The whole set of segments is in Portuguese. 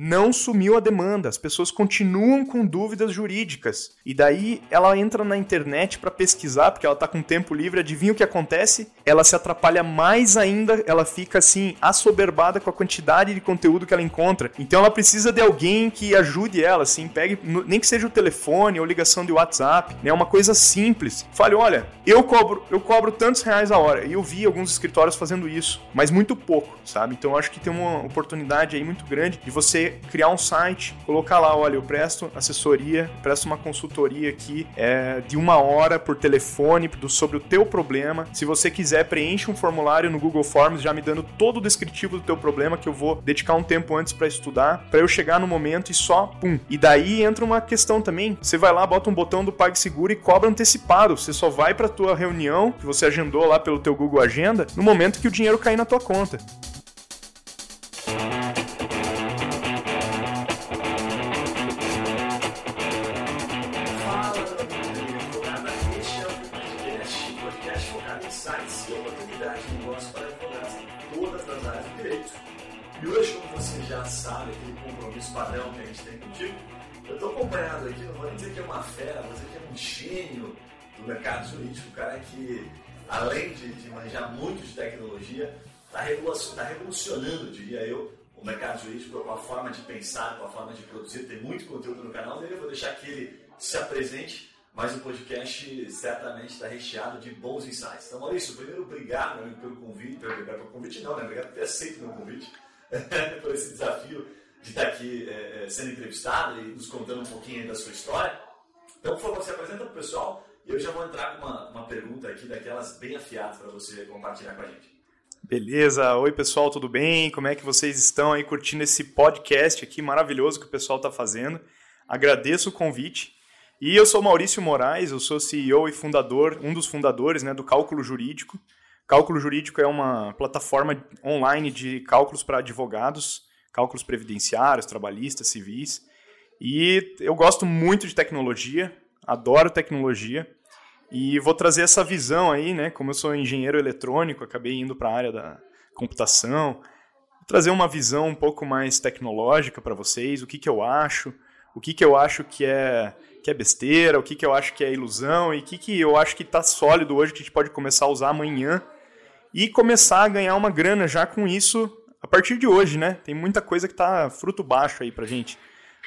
não sumiu a demanda, as pessoas continuam com dúvidas jurídicas. E daí ela entra na internet para pesquisar, porque ela está com tempo livre, adivinha o que acontece? Ela se atrapalha mais ainda, ela fica assim assoberbada com a quantidade de conteúdo que ela encontra. Então ela precisa de alguém que ajude ela, assim, pegue nem que seja o telefone ou ligação de WhatsApp, né, uma coisa simples. Fale, olha, eu cobro, eu cobro tantos reais a hora. E eu vi alguns escritórios fazendo isso, mas muito pouco, sabe? Então eu acho que tem uma oportunidade aí muito grande de você criar um site, colocar lá, olha, eu presto assessoria, presto uma consultoria aqui é, de uma hora por telefone do, sobre o teu problema. Se você quiser, preenche um formulário no Google Forms já me dando todo o descritivo do teu problema que eu vou dedicar um tempo antes para estudar, para eu chegar no momento e só pum. E daí entra uma questão também. Você vai lá, bota um botão do PagSeguro e cobra antecipado. Você só vai para tua reunião que você agendou lá pelo teu Google Agenda no momento que o dinheiro cair na tua conta. Está tá revolucionando, diria eu, o mercado jurídico com a forma de pensar, com a forma de produzir. Tem muito conteúdo no canal dele, eu vou deixar que ele se apresente, mas o podcast certamente está recheado de bons insights. Então, Maurício, primeiro, obrigado pelo convite, pelo, pelo convite não, né? Obrigado por ter aceito meu convite, por esse desafio de estar aqui é, é, sendo entrevistado e nos contando um pouquinho da sua história. Então, por favor, se apresenta para o pessoal e eu já vou entrar com uma, uma pergunta aqui daquelas bem afiadas para você compartilhar com a gente. Beleza, oi pessoal, tudo bem? Como é que vocês estão aí curtindo esse podcast aqui maravilhoso que o pessoal está fazendo? Agradeço o convite. E eu sou Maurício Moraes, eu sou CEO e fundador, um dos fundadores né, do Cálculo Jurídico. Cálculo Jurídico é uma plataforma online de cálculos para advogados cálculos previdenciários, trabalhistas, civis. E eu gosto muito de tecnologia, adoro tecnologia. E vou trazer essa visão aí, né? Como eu sou engenheiro eletrônico, acabei indo para a área da computação. Vou trazer uma visão um pouco mais tecnológica para vocês, o que, que eu acho, o que, que eu acho que é, que é besteira, o que, que eu acho que é ilusão e o que, que eu acho que está sólido hoje que a gente pode começar a usar amanhã e começar a ganhar uma grana já com isso a partir de hoje, né? Tem muita coisa que tá fruto baixo aí pra gente.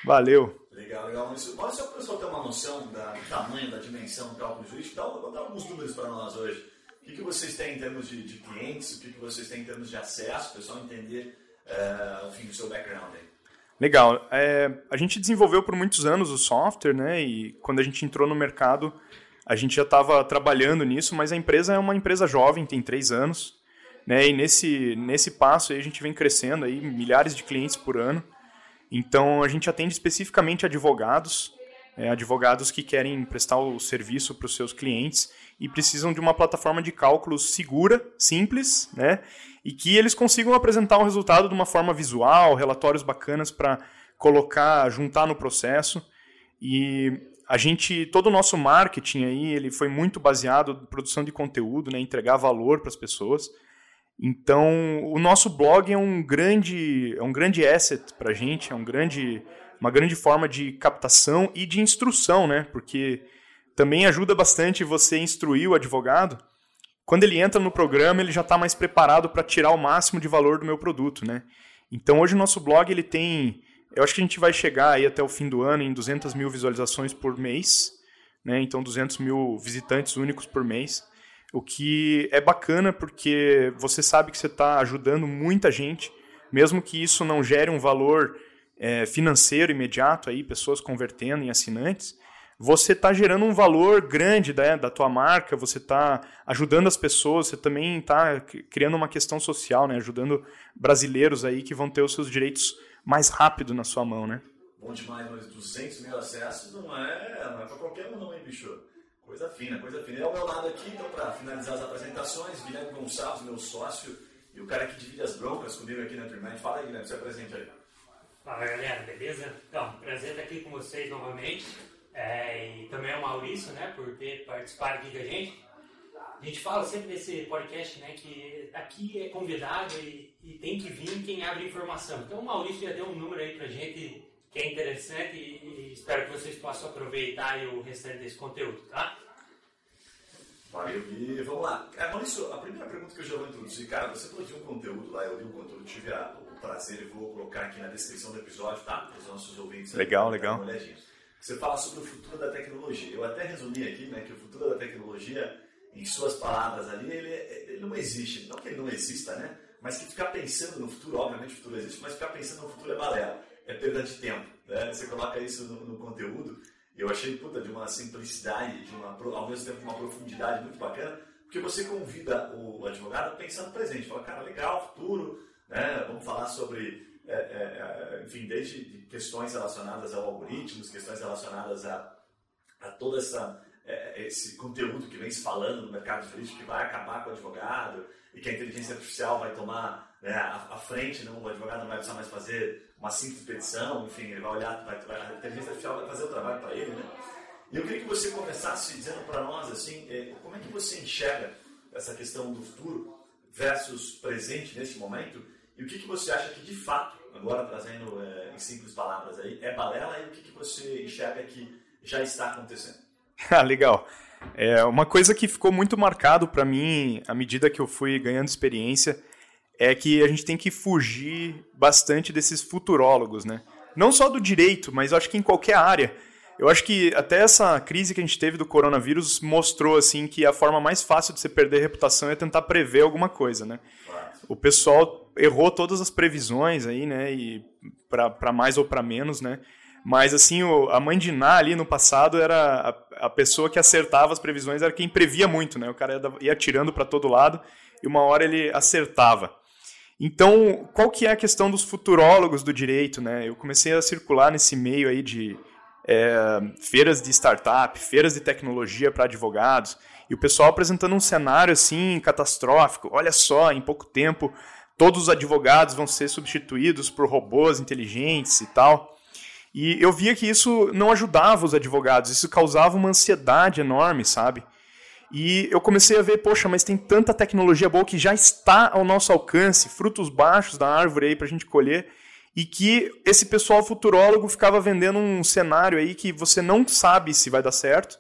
Valeu. Legal, legal. Mas só para o pessoal ter uma noção da, do tamanho, da dimensão do cálculo jurídico, dá, dá alguns números para nós hoje. O que, que vocês têm em termos de, de clientes, o que, que vocês têm em termos de acesso, o pessoal entender, uh, enfim, o seu background aí. Legal. É, a gente desenvolveu por muitos anos o software, né? E quando a gente entrou no mercado, a gente já estava trabalhando nisso, mas a empresa é uma empresa jovem, tem três anos. Né? E nesse, nesse passo aí a gente vem crescendo aí, milhares de clientes por ano. Então a gente atende especificamente advogados, é, advogados que querem prestar o serviço para os seus clientes e precisam de uma plataforma de cálculos segura, simples, né? E que eles consigam apresentar o resultado de uma forma visual, relatórios bacanas para colocar, juntar no processo. E a gente, todo o nosso marketing aí, ele foi muito baseado em produção de conteúdo, né? Entregar valor para as pessoas. Então, o nosso blog é um grande, é um grande asset para a gente, é um grande, uma grande forma de captação e de instrução, né? Porque também ajuda bastante você instruir o advogado. Quando ele entra no programa, ele já está mais preparado para tirar o máximo de valor do meu produto, né? Então, hoje o nosso blog ele tem, eu acho que a gente vai chegar aí até o fim do ano em 200 mil visualizações por mês, né? Então, 200 mil visitantes únicos por mês. O que é bacana porque você sabe que você está ajudando muita gente, mesmo que isso não gere um valor é, financeiro imediato, aí, pessoas convertendo em assinantes, você está gerando um valor grande né, da tua marca, você está ajudando as pessoas, você também está criando uma questão social, né, ajudando brasileiros aí que vão ter os seus direitos mais rápido na sua mão, né? Bom demais, mas 200 mil acessos não é, não é qualquer um não, hein, bicho? Coisa fina, coisa fina. E ao meu lado aqui, então, para finalizar as apresentações, Guilherme Gonçalves, meu sócio, e o cara que divide as broncas comigo aqui na Internet. Fala aí, Guilherme, se apresente aí. Fala galera, beleza? Então, prazer estar aqui com vocês novamente. É, e também é o Maurício, né, por ter participado aqui com a gente. A gente fala sempre nesse podcast, né, que aqui é convidado e, e tem que vir quem abre informação. Então o Maurício já deu um número aí pra gente que é interessante e, e espero que vocês possam aproveitar o restante desse conteúdo, tá? Valeu, e vamos lá. É, Maurício, a primeira pergunta que eu já vou introduzir, cara, você de um conteúdo lá, eu li um conteúdo, tive a, o prazer e vou colocar aqui na descrição do episódio, tá? Para os nossos ouvintes. Legal, legal. Você fala sobre o futuro da tecnologia. Eu até resumi aqui, né, que o futuro da tecnologia, em suas palavras ali, ele, ele não existe. Não que ele não exista, né? Mas que ficar pensando no futuro, obviamente o futuro existe, mas ficar pensando no futuro é balela, é perda de tempo. Né? Você coloca isso no, no conteúdo eu achei, puta, de uma simplicidade, de uma, ao mesmo tempo uma profundidade muito bacana, porque você convida o advogado a pensar no presente. Fala, cara, legal, futuro, né? vamos falar sobre, é, é, é enfim, desde questões relacionadas ao algoritmos, questões relacionadas a, a todo essa, é, esse conteúdo que vem se falando no mercado jurídico que vai acabar com o advogado e que a inteligência artificial vai tomar né, a, frente, não, o advogado não vai precisar mais fazer uma simples petição, enfim, ele vai olhar, vai, vai, a inteligência artificial vai fazer o trabalho para ele, né? E eu queria que você começasse dizendo para nós, assim, é, como é que você enxerga essa questão do futuro versus presente nesse momento e o que, que você acha que de fato, agora trazendo é, em simples palavras aí, é balela e o que, que você enxerga que já está acontecendo? Ah, legal. É, uma coisa que ficou muito marcado para mim à medida que eu fui ganhando experiência é que a gente tem que fugir bastante desses futurólogos, né? Não só do direito, mas acho que em qualquer área. Eu acho que até essa crise que a gente teve do coronavírus mostrou assim que a forma mais fácil de você perder reputação é tentar prever alguma coisa, né? O pessoal errou todas as previsões aí, né? E para mais ou para menos, né? Mas assim, o, a mãe de Ná ali no passado era a, a, pessoa que acertava as previsões, era quem previa muito, né? O cara ia, ia atirando para todo lado e uma hora ele acertava. Então, qual que é a questão dos futurólogos do direito, né? Eu comecei a circular nesse meio aí de é, feiras de startup, feiras de tecnologia para advogados, e o pessoal apresentando um cenário assim catastrófico. Olha só, em pouco tempo todos os advogados vão ser substituídos por robôs inteligentes e tal. E eu via que isso não ajudava os advogados, isso causava uma ansiedade enorme, sabe? E eu comecei a ver, poxa, mas tem tanta tecnologia boa que já está ao nosso alcance, frutos baixos da árvore aí para a gente colher, e que esse pessoal futurólogo ficava vendendo um cenário aí que você não sabe se vai dar certo,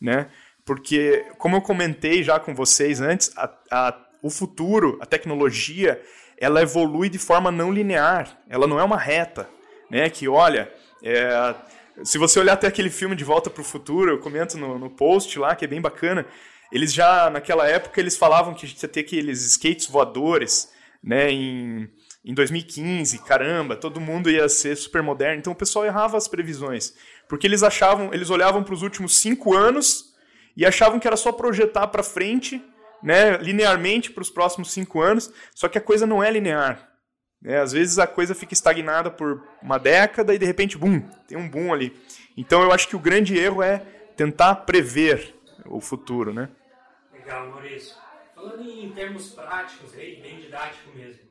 né? Porque, como eu comentei já com vocês antes, a, a, o futuro, a tecnologia, ela evolui de forma não linear, ela não é uma reta, né? Que, olha, é, se você olhar até aquele filme De Volta para o Futuro, eu comento no, no post lá, que é bem bacana, eles já, naquela época, eles falavam que a gente ia ter aqueles skates voadores, né, em, em 2015, caramba, todo mundo ia ser super moderno. Então o pessoal errava as previsões, porque eles achavam, eles olhavam para os últimos cinco anos e achavam que era só projetar para frente, né, linearmente para os próximos cinco anos, só que a coisa não é linear. É, às vezes a coisa fica estagnada por uma década e de repente, bum, tem um boom ali. Então eu acho que o grande erro é tentar prever o futuro, né? Legal, Maurício. Falando em termos práticos, aí, bem didático mesmo,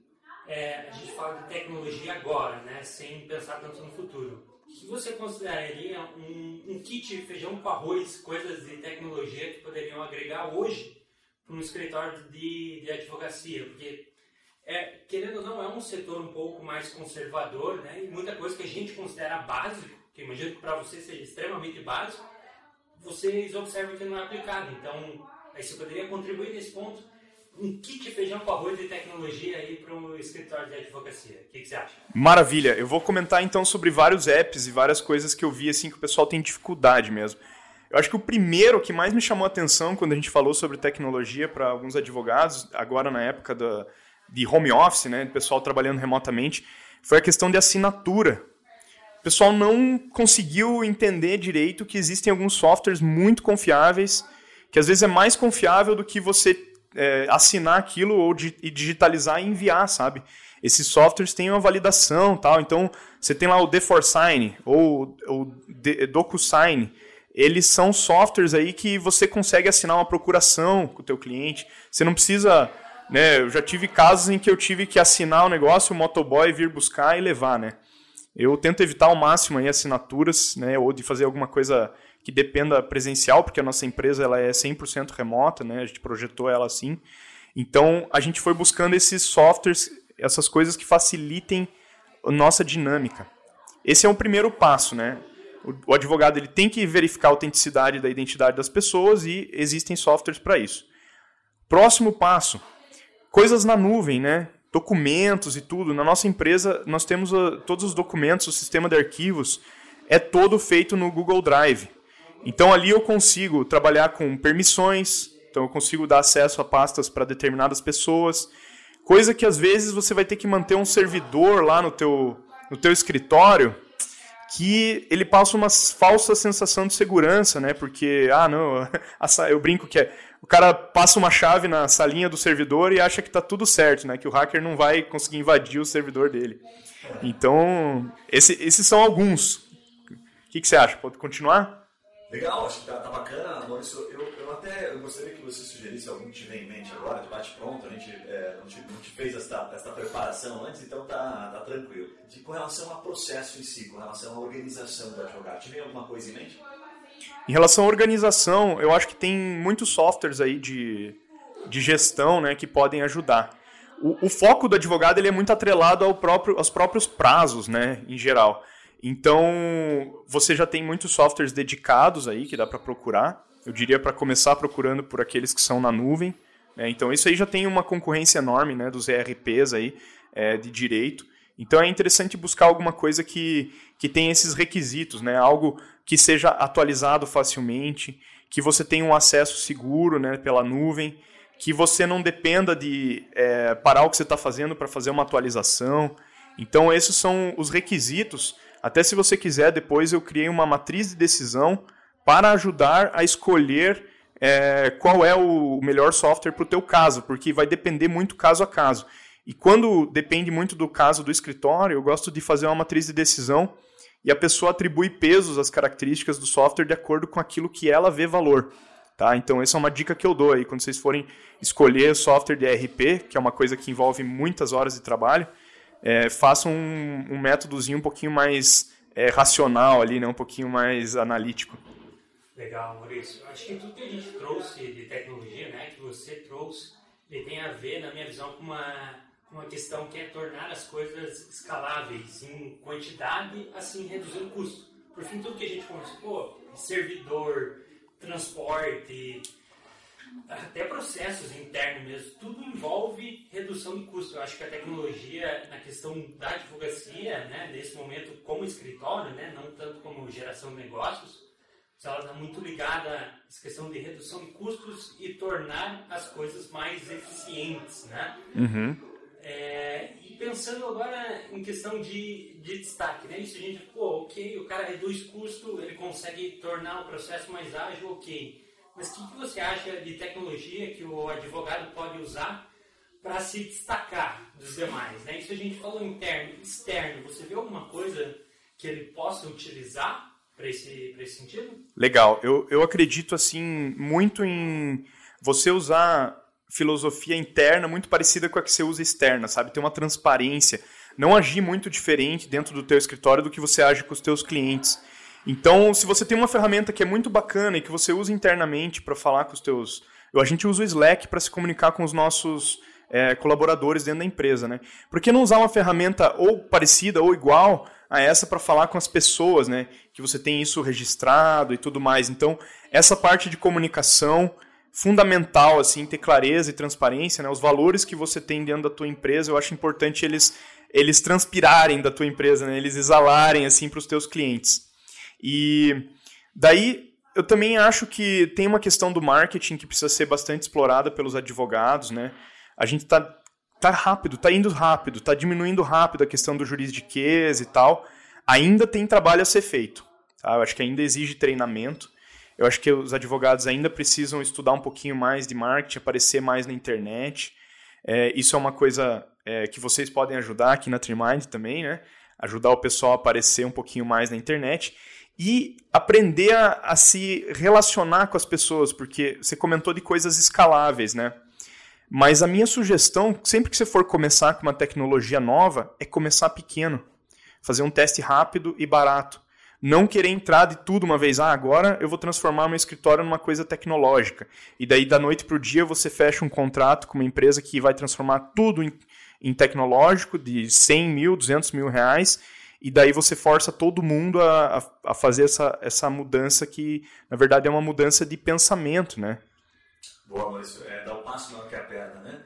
é, a gente fala de tecnologia agora, né, sem pensar tanto no futuro. O que você consideraria um, um kit feijão com arroz, coisas de tecnologia que poderiam agregar hoje para um escritório de, de advocacia? Porque é, querendo ou não, é um setor um pouco mais conservador, né? E muita coisa que a gente considera básico, que imagino que para você seja extremamente básico, vocês observam que não é aplicado. Então, aí você poderia contribuir nesse ponto um kit feijão com arroz de tecnologia aí para o escritório de advocacia. O que, que, você acha? Maravilha. Eu vou comentar então sobre vários apps e várias coisas que eu vi assim que o pessoal tem dificuldade mesmo. Eu acho que o primeiro que mais me chamou a atenção quando a gente falou sobre tecnologia para alguns advogados, agora na época da de home office, né, pessoal trabalhando remotamente, foi a questão de assinatura. O pessoal não conseguiu entender direito que existem alguns softwares muito confiáveis, que às vezes é mais confiável do que você é, assinar aquilo ou di digitalizar e enviar, sabe? Esses softwares têm uma validação tal, então você tem lá o D4Sign ou o DocuSign, eles são softwares aí que você consegue assinar uma procuração com o teu cliente, você não precisa né? Eu já tive casos em que eu tive que assinar o negócio, o motoboy vir buscar e levar, né? Eu tento evitar ao máximo aí assinaturas, né, ou de fazer alguma coisa que dependa presencial, porque a nossa empresa ela é 100% remota, né, a gente projetou ela assim. Então, a gente foi buscando esses softwares, essas coisas que facilitem a nossa dinâmica. Esse é o primeiro passo, né? O, advogado ele tem que verificar a autenticidade da identidade das pessoas e existem softwares para isso. Próximo passo, coisas na nuvem, né? Documentos e tudo. Na nossa empresa, nós temos uh, todos os documentos, o sistema de arquivos é todo feito no Google Drive. Então ali eu consigo trabalhar com permissões, então eu consigo dar acesso a pastas para determinadas pessoas, coisa que às vezes você vai ter que manter um servidor lá no teu, no teu escritório que ele passa uma falsa sensação de segurança, né? Porque, ah, não, eu brinco que é, o cara passa uma chave na salinha do servidor e acha que está tudo certo, né? Que o hacker não vai conseguir invadir o servidor dele. Então, esse, esses são alguns. O que, que você acha? Pode continuar? Legal, acho que tá, tá bacana, Maurício. Eu, eu até eu gostaria que você sugerisse algum que tiver em mente agora, de bate-pronto, a gente é, não, te, não te fez essa, essa preparação antes, então tá, tá tranquilo. De, com relação ao processo em si, com relação à organização do advogado, tiver alguma coisa em mente? Em relação à organização, eu acho que tem muitos softwares aí de, de gestão né, que podem ajudar. O, o foco do advogado ele é muito atrelado ao próprio, aos próprios prazos, né, em geral. Então, você já tem muitos softwares dedicados aí que dá para procurar. Eu diria para começar procurando por aqueles que são na nuvem. Né? Então, isso aí já tem uma concorrência enorme né, dos ERPs aí, é, de direito. Então, é interessante buscar alguma coisa que, que tenha esses requisitos, né? algo que seja atualizado facilmente, que você tenha um acesso seguro né, pela nuvem, que você não dependa de é, parar o que você está fazendo para fazer uma atualização. Então, esses são os requisitos até se você quiser, depois eu criei uma matriz de decisão para ajudar a escolher é, qual é o melhor software para o teu caso, porque vai depender muito caso a caso. E quando depende muito do caso do escritório, eu gosto de fazer uma matriz de decisão e a pessoa atribui pesos às características do software de acordo com aquilo que ela vê valor. Tá? Então, essa é uma dica que eu dou aí. Quando vocês forem escolher software de RP, que é uma coisa que envolve muitas horas de trabalho, é, faça um, um métodozinho um pouquinho mais é, racional ali, né? um pouquinho mais analítico. Legal, Maurício. Acho que tudo que a gente trouxe de tecnologia, né, que você trouxe, ele tem a ver, na minha visão, com uma, uma questão que é tornar as coisas escaláveis em quantidade, assim reduzindo custo. Por fim, tudo que a gente conversou, pô, servidor, transporte, até processos internos mesmo, tudo envolve redução de custo. Eu acho que a tecnologia, na questão da advocacia, né, nesse momento como escritório, né, não tanto como geração de negócios, ela está muito ligada à questão de redução de custos e tornar as coisas mais eficientes, né? Uhum. É, e pensando agora em questão de, de destaque, né? Isso a gente, pô, ok, o cara reduz custo, ele consegue tornar o processo mais ágil, ok. Mas o que, que você acha de tecnologia que o advogado pode usar para se destacar dos demais? Né? Isso a gente falou interno, externo. Você vê alguma coisa que ele possa utilizar para esse, esse sentido? Legal. Eu, eu acredito assim muito em você usar filosofia interna muito parecida com a que você usa externa, sabe? Ter uma transparência, não agir muito diferente dentro do teu escritório do que você age com os teus clientes. Então, se você tem uma ferramenta que é muito bacana e que você usa internamente para falar com os teus... A gente usa o Slack para se comunicar com os nossos é, colaboradores dentro da empresa, né? Por que não usar uma ferramenta ou parecida ou igual a essa para falar com as pessoas, né? Que você tem isso registrado e tudo mais. Então, essa parte de comunicação fundamental, assim, ter clareza e transparência, né? Os valores que você tem dentro da tua empresa, eu acho importante eles eles transpirarem da tua empresa, né? Eles exalarem assim para os teus clientes. E daí eu também acho que tem uma questão do marketing que precisa ser bastante explorada pelos advogados, né? A gente tá, tá rápido, tá indo rápido, tá diminuindo rápido a questão do juridiquês e tal. Ainda tem trabalho a ser feito. Tá? Eu acho que ainda exige treinamento. Eu acho que os advogados ainda precisam estudar um pouquinho mais de marketing, aparecer mais na internet. É, isso é uma coisa é, que vocês podem ajudar aqui na Trimind também, né? Ajudar o pessoal a aparecer um pouquinho mais na internet e aprender a, a, se relacionar com as pessoas, porque você comentou de coisas escaláveis, né? Mas a minha sugestão, sempre que você for começar com uma tecnologia nova, é começar pequeno. fazer um teste rápido e barato. Não querer entrar de tudo uma vez, ah, agora eu vou transformar meu escritório numa coisa tecnológica. E daí, da noite para o dia, você fecha um contrato com uma empresa que vai transformar tudo em, em tecnológico, de 100 mil, 200 mil reais, e daí você força todo mundo a, a, a, fazer essa, essa mudança que, na verdade, é uma mudança de pensamento, né? Boa, mas é dar um passo maior que a perna, né?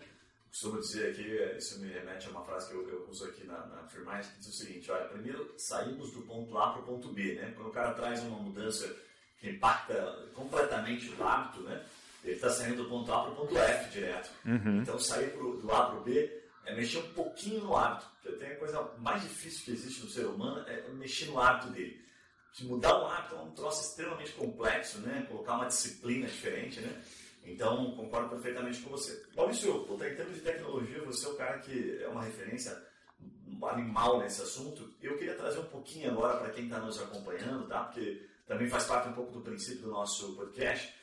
Costumo dizer aqui, isso me remete a uma frase que eu, eu uso aqui na, na Firmais, que diz o seguinte, olha, primeiro saímos do ponto A para o ponto B, né? Quando o cara traz uma mudança que impacta completamente o hábito, né? Ele está saindo do ponto A para o ponto F direto. Uhum. Então, sair pro, do A para o B é mexer um pouquinho no hábito. Porque tem a coisa mais difícil que existe no ser humano é mexer no hábito dele. De mudar o hábito é um troço extremamente complexo, né? Colocar uma disciplina diferente, né? Então, concordo perfeitamente com você. Maurício, em termos de tecnologia, você é o cara que é uma referência animal nesse assunto. Eu queria trazer um pouquinho agora para quem está nos acompanhando, tá? Porque também faz parte um pouco do princípio do nosso podcast.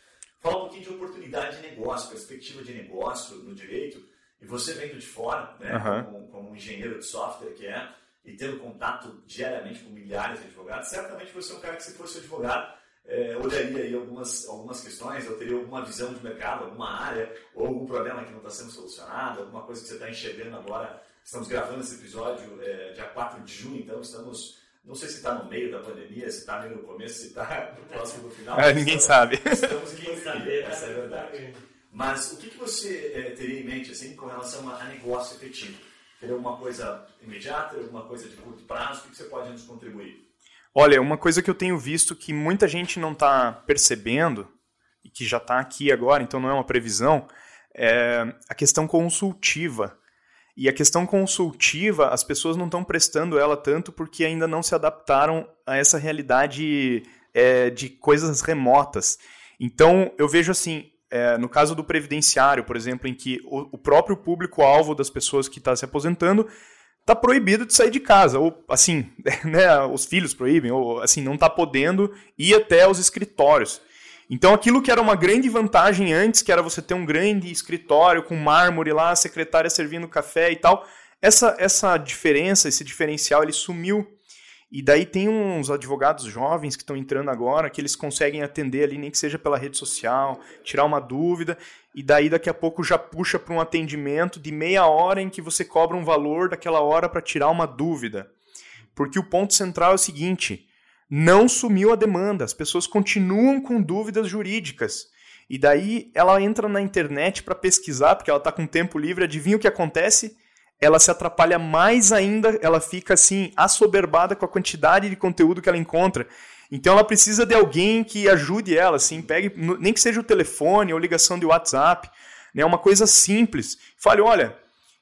Falar um pouquinho de oportunidade de negócio, perspectiva de negócio no direito. E você vendo de fora, né, uhum. como, como um engenheiro de software que é, e tendo contato diariamente com milhares de advogados, certamente você é um cara que, se fosse advogado, é, olharia aí algumas, algumas questões, eu teria alguma visão de mercado, alguma área, ou algum problema que não está sendo solucionado, alguma coisa que você está enxergando agora. Estamos gravando esse episódio é, dia 4 de junho, então estamos. Não sei se está no meio da pandemia, se está meio no começo, se está no próximo do final. É, ninguém estamos, sabe. Estamos em saber, essa é a verdade. Mas o que, que você é, teria em mente assim, com relação a, a negócio efetivo? Teria alguma coisa imediata, alguma coisa de curto prazo? O que, que você pode nos contribuir? Olha, uma coisa que eu tenho visto que muita gente não está percebendo, e que já está aqui agora, então não é uma previsão, é a questão consultiva. E a questão consultiva, as pessoas não estão prestando ela tanto porque ainda não se adaptaram a essa realidade é, de coisas remotas. Então, eu vejo assim, é, no caso do previdenciário, por exemplo, em que o, o próprio público-alvo das pessoas que está se aposentando tá proibido de sair de casa, ou assim, né, os filhos proíbem, ou assim, não tá podendo ir até os escritórios. Então aquilo que era uma grande vantagem antes, que era você ter um grande escritório com mármore lá, a secretária servindo café e tal, essa, essa diferença, esse diferencial, ele sumiu. E daí tem uns advogados jovens que estão entrando agora, que eles conseguem atender ali, nem que seja pela rede social, tirar uma dúvida, e daí daqui a pouco já puxa para um atendimento de meia hora em que você cobra um valor daquela hora para tirar uma dúvida. Porque o ponto central é o seguinte: não sumiu a demanda, as pessoas continuam com dúvidas jurídicas. E daí ela entra na internet para pesquisar, porque ela está com tempo livre, adivinha o que acontece? Ela se atrapalha mais ainda, ela fica assim assoberbada com a quantidade de conteúdo que ela encontra. Então ela precisa de alguém que ajude ela, assim, pegue, nem que seja o telefone ou ligação de WhatsApp, né, uma coisa simples. Fale, olha,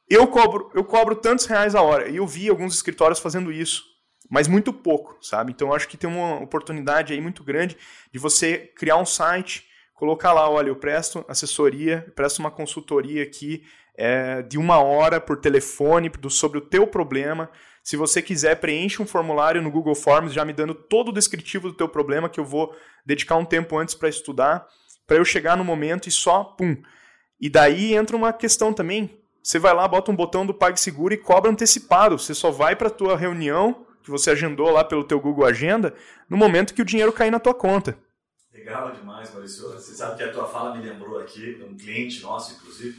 eu cobro, eu cobro tantos reais a hora. E eu vi alguns escritórios fazendo isso, mas muito pouco, sabe? Então acho que tem uma oportunidade aí muito grande de você criar um site, colocar lá, olha, eu presto assessoria, presto uma consultoria aqui é, de uma hora por telefone do, sobre o teu problema. Se você quiser, preenche um formulário no Google Forms, já me dando todo o descritivo do teu problema, que eu vou dedicar um tempo antes para estudar, para eu chegar no momento e só, pum. E daí entra uma questão também. Você vai lá, bota um botão do PagSeguro e cobra antecipado. Você só vai para a tua reunião, que você agendou lá pelo teu Google Agenda, no momento que o dinheiro cair na tua conta. Legal demais, Maurício. Você sabe que a tua fala me lembrou aqui, um cliente nosso, inclusive,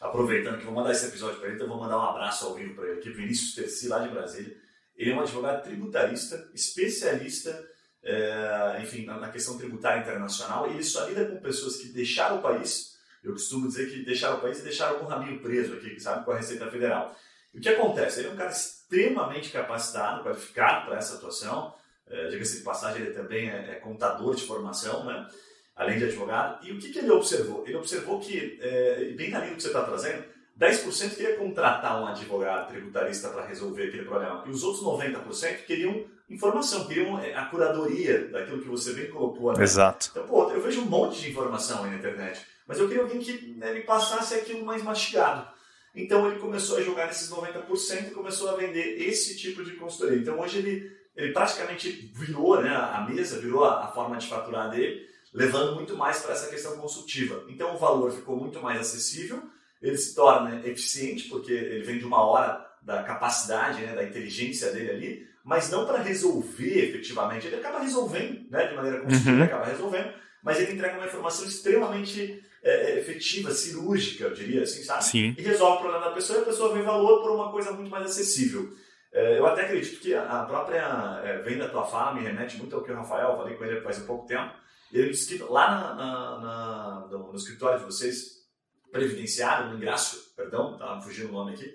aproveitando que vou mandar esse episódio para ele, então vou mandar um abraço ao vivo para ele aqui, Vinícius Terci, lá de Brasília. Ele é um advogado tributarista, especialista, é, enfim, na, questão tributária internacional, e ele só lida com pessoas que deixaram o país, eu costumo dizer que deixaram o país e deixaram algum rabinho preso aqui, sabe, com a Receita Federal. E o que acontece? Ele é um cara extremamente capacitado, qualificado para essa atuação, é, diga-se de passagem, ele também é, é contador de formação, né? Além de advogado. E o que, que ele observou? Ele observou que, é, bem na linha do que você está trazendo, 10% queria contratar um advogado tributarista para resolver aquele problema. E os outros 90% queriam informação, queriam é, a curadoria daquilo que você bem colocou. Né? Exato. Então, pô, eu vejo um monte de informação aí na internet, mas eu queria alguém que né, me passasse aquilo mais mastigado. Então ele começou a jogar nesses 90% e começou a vender esse tipo de consultoria. Então hoje ele, ele praticamente virou né, a mesa, virou a, a forma de faturar dele levando muito mais para essa questão consultiva. Então o valor ficou muito mais acessível, ele se torna eficiente, porque ele vem de uma hora da capacidade, né, da inteligência dele ali, mas não para resolver efetivamente. Ele acaba resolvendo, né, de maneira construtiva, uhum. ele acaba resolvendo, mas ele entrega uma informação extremamente é, é, efetiva, cirúrgica, eu diria assim, sabe? Sim. E resolve o problema da pessoa e a pessoa vê valor por uma coisa muito mais acessível. É, eu até acredito que a própria é, venda tua fala me remete muito ao que o Rafael, falei com ele faz um pouco tempo. Ele disse que lá na, na, na, no, no, escritório de vocês, previdenciário, no ingresso, perdão, estava fugindo o nome aqui,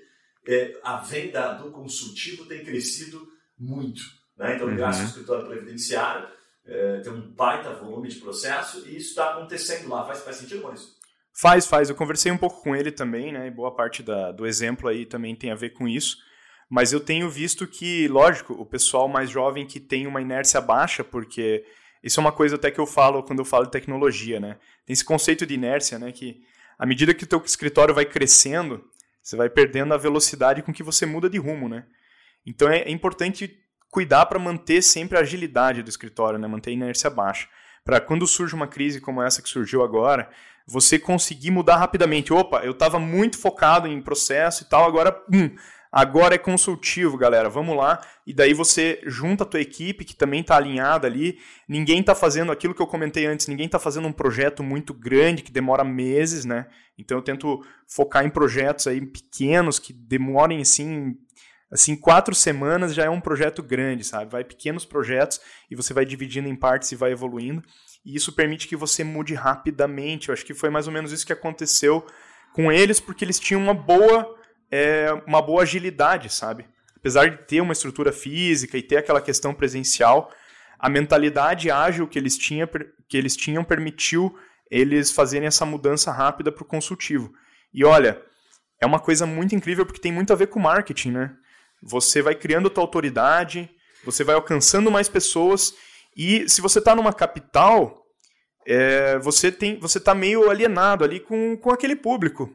é, a venda do consultivo tem crescido muito. Né? Então, graças uhum. ao escritório previdenciário, é, tem um baita volume de processo e isso está acontecendo lá. Faz, faz sentido, Maurício? Faz, faz. Eu conversei um pouco com ele também, né? E boa parte da, do exemplo aí também tem a ver com isso. Mas eu tenho visto que, lógico, o pessoal mais jovem que tem uma inércia baixa, porque isso é uma coisa até que eu falo quando eu falo de tecnologia, né? Tem esse conceito de inércia, né? Que à medida que o teu escritório vai crescendo, você vai perdendo a velocidade com que você muda de rumo, né? Então é, é importante cuidar para manter sempre a agilidade do escritório, né? manter a inércia baixa. Para quando surge uma crise como essa que surgiu agora, você conseguir mudar rapidamente. Opa, eu estava muito focado em processo e tal, agora, hum, agora é consultivo, galera. Vamos lá. E daí você junta a tua equipe que também está alinhada ali. Ninguém está fazendo aquilo que eu comentei antes. Ninguém está fazendo um projeto muito grande que demora meses, né? Então eu tento focar em projetos aí pequenos que demorem assim assim, quatro semanas já é um projeto grande, sabe? Vai pequenos projetos e você vai dividindo em partes e vai evoluindo. E isso permite que você mude rapidamente. Eu acho que foi mais ou menos isso que aconteceu com eles, porque eles tinham uma boa, é, uma boa agilidade, sabe? Apesar de ter uma estrutura física e ter aquela questão presencial, a mentalidade ágil que eles, tinha, que eles tinham permitiu eles fazerem essa mudança rápida para o consultivo. E olha, é uma coisa muito incrível porque tem muito a ver com marketing, né? Você vai criando tua autoridade, você vai alcançando mais pessoas e se você está numa capital, é, você tem, você está meio alienado ali com, com aquele público.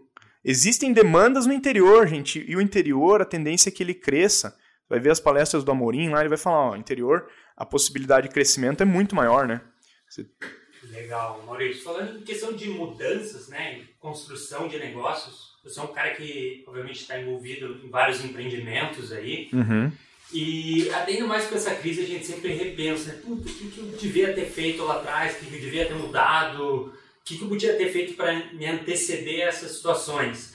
Existem demandas no interior, gente, e o interior, a tendência é que ele cresça. Vai ver as palestras do Amorim lá, ele vai falar, ó, interior, a possibilidade de crescimento é muito maior, né? Você... Legal, Maurício. Falando em questão de mudanças, né, construção de negócios, você é um cara que, obviamente, está envolvido em vários empreendimentos aí. Uhum. E, ainda mais com essa crise, a gente sempre repensa, né? o que, que eu devia ter feito lá atrás, o que, que eu devia ter mudado, que, que eu podia ter feito para me anteceder a essas situações.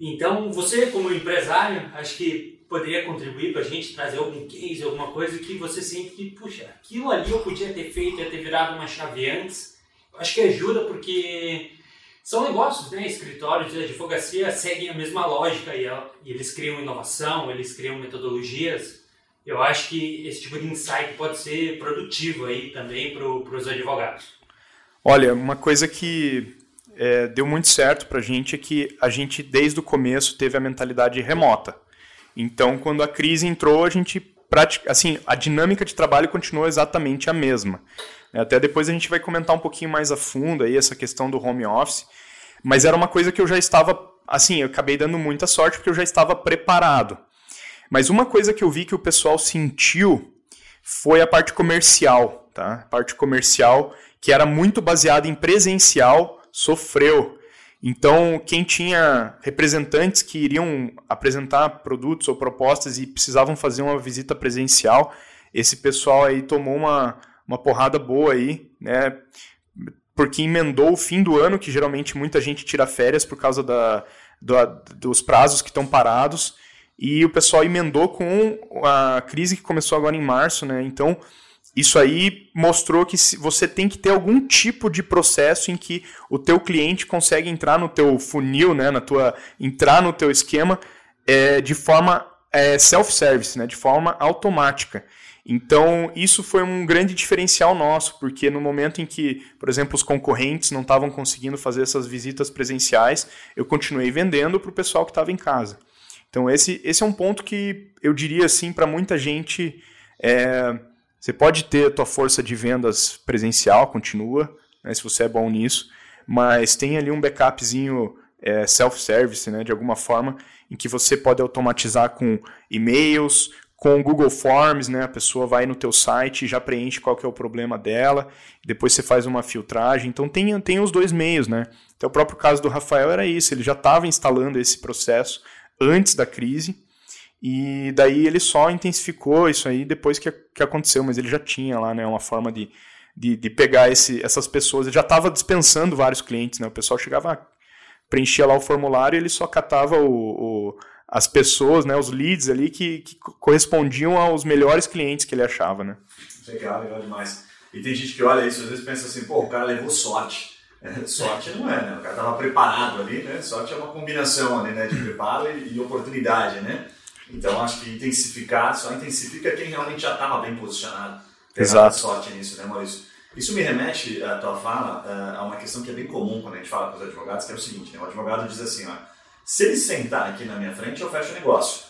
Então, você como empresário, acho que poderia contribuir para a gente, trazer algum case, alguma coisa que você sente que, puxa, aquilo ali eu podia ter feito, ia ter virado uma chave antes. Acho que ajuda porque são negócios, né? Escritórios de advocacia seguem a mesma lógica e, eles criam inovação, eles criam metodologias. Eu acho que esse tipo de insight pode ser produtivo aí também para os advogados. Olha, uma coisa que é, deu muito certo para a gente é que a gente, desde o começo, teve a mentalidade remota. Então, quando a crise entrou, a gente assim, a dinâmica de trabalho continuou exatamente a mesma. Até depois a gente vai comentar um pouquinho mais a fundo aí essa questão do home office, mas era uma coisa que eu já estava, assim, eu acabei dando muita sorte porque eu já estava preparado. Mas uma coisa que eu vi que o pessoal sentiu foi a parte comercial, tá? A parte comercial que era muito baseada em presencial sofreu. Então, quem tinha representantes que iriam apresentar produtos ou propostas e precisavam fazer uma visita presencial, esse pessoal aí tomou uma, uma porrada boa aí, né? Porque emendou o fim do ano, que geralmente muita gente tira férias por causa da, do, dos prazos que estão parados, e o pessoal emendou com a crise que começou agora em março, né? Então, isso aí mostrou que você tem que ter algum tipo de processo em que o teu cliente consegue entrar no teu funil, né, na tua entrar no teu esquema é, de forma é, self-service, né, de forma automática. Então, isso foi um grande diferencial nosso, porque no momento em que, por exemplo, os concorrentes não estavam conseguindo fazer essas visitas presenciais, eu continuei vendendo para o pessoal que estava em casa. Então, esse, esse é um ponto que eu diria assim para muita gente. É, você pode ter a tua força de vendas presencial, continua, né, se você é bom nisso, mas tem ali um backupzinho é, self-service, né, de alguma forma, em que você pode automatizar com e-mails, com Google Forms, né? A pessoa vai no teu site, já preenche qual que é o problema dela, depois você faz uma filtragem. Então tem, tem os dois meios, né? Então o próprio caso do Rafael era isso, ele já estava instalando esse processo antes da crise E daí ele só intensificou isso aí depois que, que aconteceu, mas ele já tinha lá, né, uma forma de, de, de pegar esse, essas pessoas. Ele já estava dispensando vários clientes, né? O pessoal chegava, preenchia lá o formulário e ele só catava o, o as pessoas, né, os leads ali que, que, correspondiam aos melhores clientes que ele achava, né? Legal, legal demais. E tem gente que olha isso às vezes pensa assim, pô, o cara levou sorte. É, sorte não é, né? O cara estava preparado ali, né? Sorte é uma combinação ali, né, de preparo e, e oportunidade, né? Então acho que intensificar só intensifica quem realmente já estava bem posicionado. Tem Exato. sorte nisso, né, Maurício? Isso me remete a tua fala a uma questão que é bem comum quando a gente fala com os advogados, que é o seguinte, né? O advogado diz assim, ó, se ele sentar aqui na minha frente, eu fecho o negócio.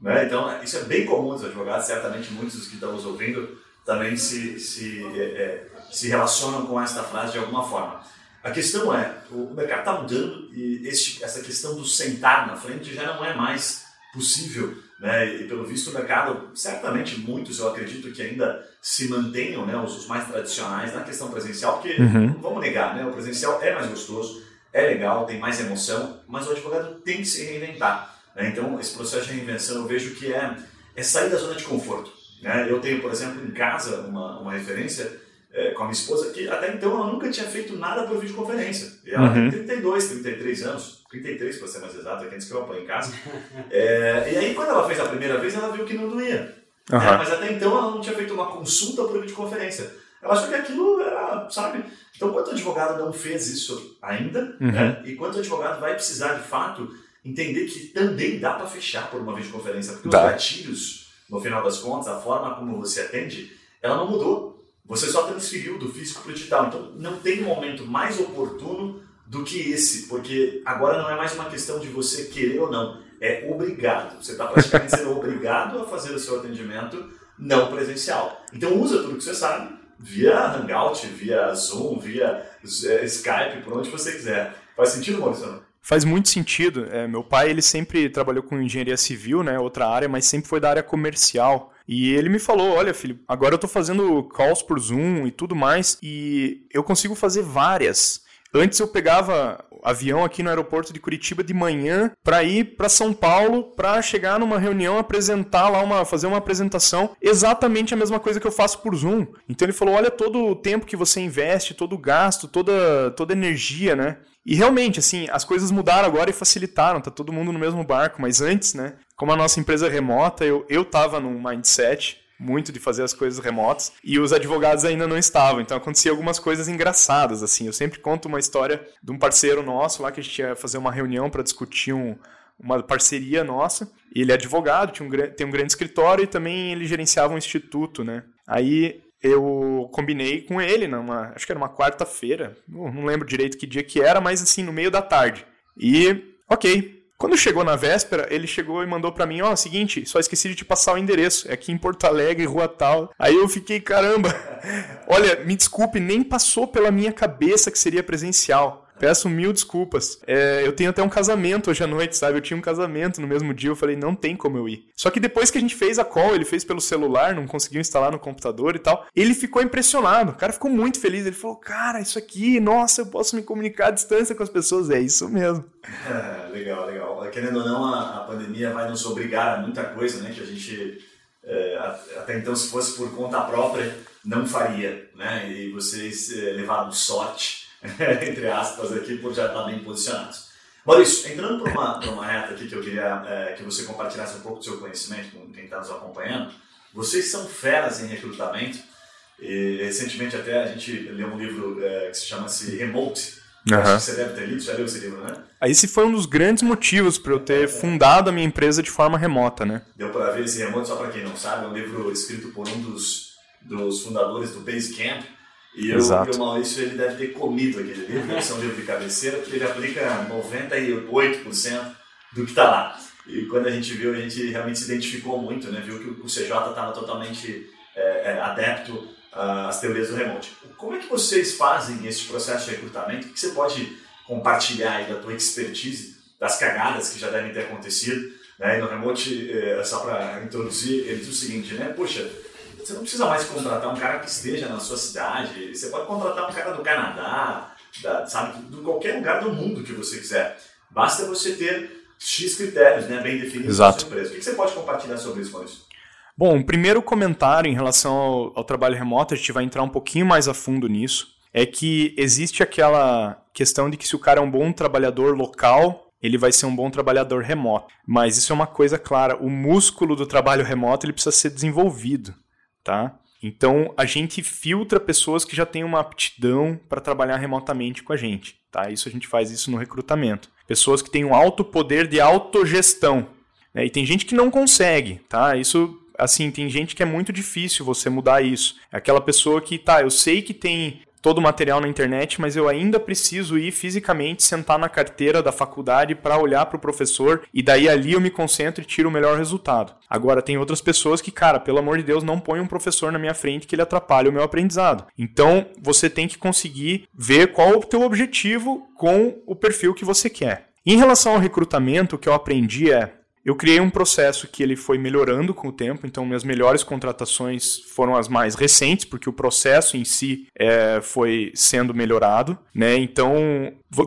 Né? Então, isso é bem comum dos advogados, certamente muitos dos que estão nos ouvindo também se, se, é, é, se relacionam com esta frase de alguma forma. A questão é, o mercado está mudando e este, essa questão do sentar na frente já não é mais possível, né? E pelo visto o mercado, certamente muitos eu acredito que ainda se mantenham, né, os, os mais tradicionais na questão presencial, porque uhum. vamos negar, né, o presencial é mais gostoso, é legal, tem mais emoção, mas o advogado tem que se reinventar. Né? Então esse processo de reinvenção eu vejo que é, é sair da zona de conforto. Né? Eu tenho, por exemplo, em casa uma, uma referência é, com a minha esposa que até então ela nunca tinha feito nada por videoconferência. E ela uhum. tem 32, 33 anos, 33 para ser mais exato, aqui antes que eu apanhe em casa. É, e aí quando ela fez a primeira vez, ela viu que não doía. Uhum. É, mas até então ela não tinha feito uma consulta por videoconferência. Ela achou que aquilo era, sabe? Então, quanto advogado não fez isso ainda, uhum. né? e quanto advogado vai precisar de fato entender que também dá para fechar por uma videoconferência, porque dá. os gatilhos, no final das contas, a forma como você atende, ela não mudou. Você só transferiu do físico para o digital. Então, não tem momento mais oportuno do que esse, porque agora não é mais uma questão de você querer ou não, é obrigado. Você está praticamente sendo obrigado a fazer o seu atendimento não presencial. Então, usa tudo que você sabe via Hangout, via Zoom, via é, Skype, por onde você quiser. Faz sentido, Maurício? Faz muito sentido. É, meu pai ele sempre trabalhou com engenharia civil, né, outra área, mas sempre foi da área comercial. E ele me falou: Olha, filho, agora eu estou fazendo calls por Zoom e tudo mais, e eu consigo fazer várias. Antes eu pegava avião aqui no aeroporto de Curitiba de manhã para ir para São Paulo para chegar numa reunião, apresentar lá uma, fazer uma apresentação, exatamente a mesma coisa que eu faço por Zoom. Então ele falou: olha todo o tempo que você investe, todo o gasto, toda toda energia, né? E realmente, assim, as coisas mudaram agora e facilitaram, tá todo mundo no mesmo barco, mas antes, né, como a nossa empresa é remota, eu, eu tava num mindset muito de fazer as coisas remotas e os advogados ainda não estavam. Então acontecia algumas coisas engraçadas assim. Eu sempre conto uma história de um parceiro nosso lá que a gente ia fazer uma reunião para discutir um, uma parceria nossa. Ele é advogado, tinha um, tem um grande escritório e também ele gerenciava um instituto, né? Aí eu combinei com ele numa, acho que era uma quarta-feira, não lembro direito que dia que era, mas assim no meio da tarde. E ok, quando chegou na véspera, ele chegou e mandou para mim, ó, oh, seguinte, só esqueci de te passar o endereço, é aqui em Porto Alegre, rua tal. Aí eu fiquei, caramba, olha, me desculpe, nem passou pela minha cabeça que seria presencial. Peço mil desculpas. É, eu tenho até um casamento hoje à noite, sabe? Eu tinha um casamento no mesmo dia. Eu falei, não tem como eu ir. Só que depois que a gente fez a call, ele fez pelo celular, não conseguiu instalar no computador e tal. Ele ficou impressionado. O cara ficou muito feliz. Ele falou, cara, isso aqui, nossa, eu posso me comunicar à distância com as pessoas. É isso mesmo. É, legal, legal. Querendo ou não, a, a, pandemia vai nos obrigar a muita coisa, né? Que a gente, é, até então, se fosse por conta própria, não faria, né? E vocês é, levaram sorte entre aspas, aqui, por já estar bem posicionados. Maurício, entrando por uma, uma reta aqui que eu queria é, que você compartilhasse um pouco do seu conhecimento com quem está nos acompanhando, vocês são feras em recrutamento. E, recentemente até a gente leu um livro é, que se chama-se Remote. Uhum. Você deve ter lido, já leu esse livro, né? Esse foi um dos grandes motivos para eu ter fundado a minha empresa de forma remota, né? Deu para ver esse Remote, só para quem não sabe, é um livro escrito por um dos, dos fundadores do Basecamp, e, eu, e o Maurício ele deve ter comido aquele livro, um livro de cabeceira, porque ele aplica 98% do que está lá. E quando a gente viu, a gente realmente se identificou muito, né? viu que o CJ estava totalmente é, é, adepto às teorias do remote. Como é que vocês fazem esse processo de recrutamento? O que você pode compartilhar aí da tua expertise, das cagadas que já devem ter acontecido? Né? E no remote, é, só para introduzir, ele diz o seguinte, né? Poxa, você não precisa mais contratar um cara que esteja na sua cidade. Você pode contratar um cara do Canadá, da, sabe, de qualquer lugar do mundo que você quiser. Basta você ter X critérios né, bem definidos Exato. sua empresa. O que você pode compartilhar sobre isso, Maurício? Bom, o primeiro comentário em relação ao, ao trabalho remoto, a gente vai entrar um pouquinho mais a fundo nisso, é que existe aquela questão de que se o cara é um bom trabalhador local, ele vai ser um bom trabalhador remoto. Mas isso é uma coisa clara, o músculo do trabalho remoto ele precisa ser desenvolvido, tá? Então a gente filtra pessoas que já têm uma aptidão para trabalhar remotamente com a gente, tá? Isso a gente faz isso no recrutamento. Pessoas que têm um alto poder de autogestão. Né? E tem gente que não consegue, tá? Isso assim, tem gente que é muito difícil você mudar isso. É aquela pessoa que, tá, eu sei que tem todo o material na internet, mas eu ainda preciso ir fisicamente sentar na carteira da faculdade para olhar para o professor e daí ali eu me concentro e tiro o melhor resultado. Agora tem outras pessoas que, cara, pelo amor de Deus, não põe um professor na minha frente que ele atrapalha o meu aprendizado. Então, você tem que conseguir ver qual o teu objetivo com o perfil que você quer. Em relação ao recrutamento, o que eu aprendi é eu criei um processo que ele foi melhorando com o tempo, então minhas melhores contratações foram as mais recentes, porque o processo em si é, foi sendo melhorado, né? Então